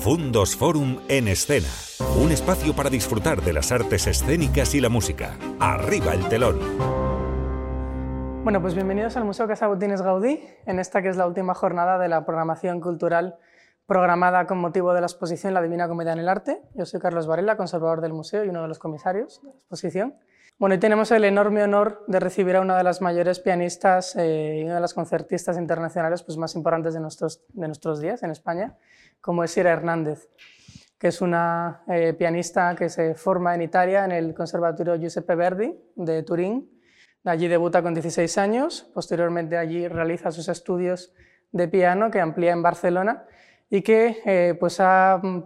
Fundos Forum en Escena. Un espacio para disfrutar de las artes escénicas y la música. Arriba el telón. Bueno, pues bienvenidos al Museo Casa Botines Gaudí, en esta que es la última jornada de la programación cultural programada con motivo de la exposición La Divina Comedia en el Arte. Yo soy Carlos Varela, conservador del museo y uno de los comisarios de la exposición. Bueno, hoy tenemos el enorme honor de recibir a una de las mayores pianistas eh, y una de las concertistas internacionales pues, más importantes de nuestros, de nuestros días en España, como es Ira Hernández, que es una eh, pianista que se forma en Italia en el Conservatorio Giuseppe Verdi de Turín. Allí debuta con 16 años, posteriormente allí realiza sus estudios de piano que amplía en Barcelona y que eh, pues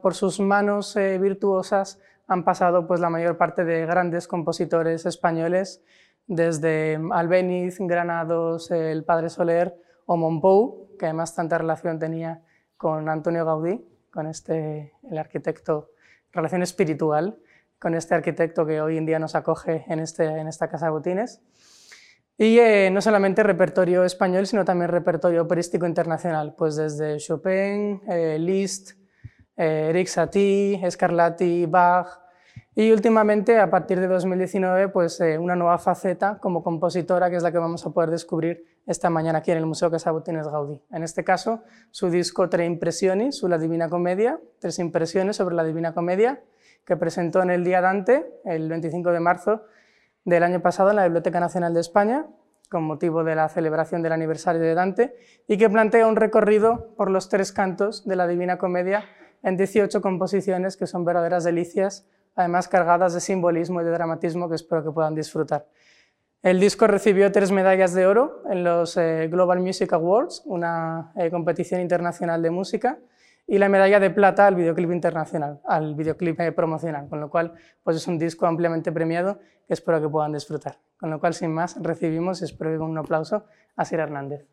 por sus manos virtuosas han pasado pues, la mayor parte de grandes compositores españoles, desde Albéniz, Granados, el Padre Soler o Monpou, que además tanta relación tenía con Antonio Gaudí, con este, el arquitecto, relación espiritual, con este arquitecto que hoy en día nos acoge en, este, en esta Casa Botines. Y eh, no solamente repertorio español, sino también repertorio operístico internacional, pues desde Chopin, eh, Liszt, eh, Satie, Scarlatti, Bach, y últimamente, a partir de 2019, pues eh, una nueva faceta como compositora, que es la que vamos a poder descubrir esta mañana aquí en el Museo Casa Botines Gaudí. En este caso, su disco Tre Impressioni su La Divina Comedia, tres impresiones sobre la Divina Comedia, que presentó en el Día Dante, el 25 de marzo del año pasado en la Biblioteca Nacional de España, con motivo de la celebración del aniversario de Dante, y que plantea un recorrido por los tres cantos de la Divina Comedia en 18 composiciones que son verdaderas delicias además cargadas de simbolismo y de dramatismo que espero que puedan disfrutar. El disco recibió tres medallas de oro en los eh, Global Music Awards, una eh, competición internacional de música, y la medalla de plata al videoclip internacional, al videoclip eh, promocional, con lo cual pues es un disco ampliamente premiado que espero que puedan disfrutar. Con lo cual, sin más, recibimos y espero que con un aplauso a Sir Hernández.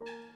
you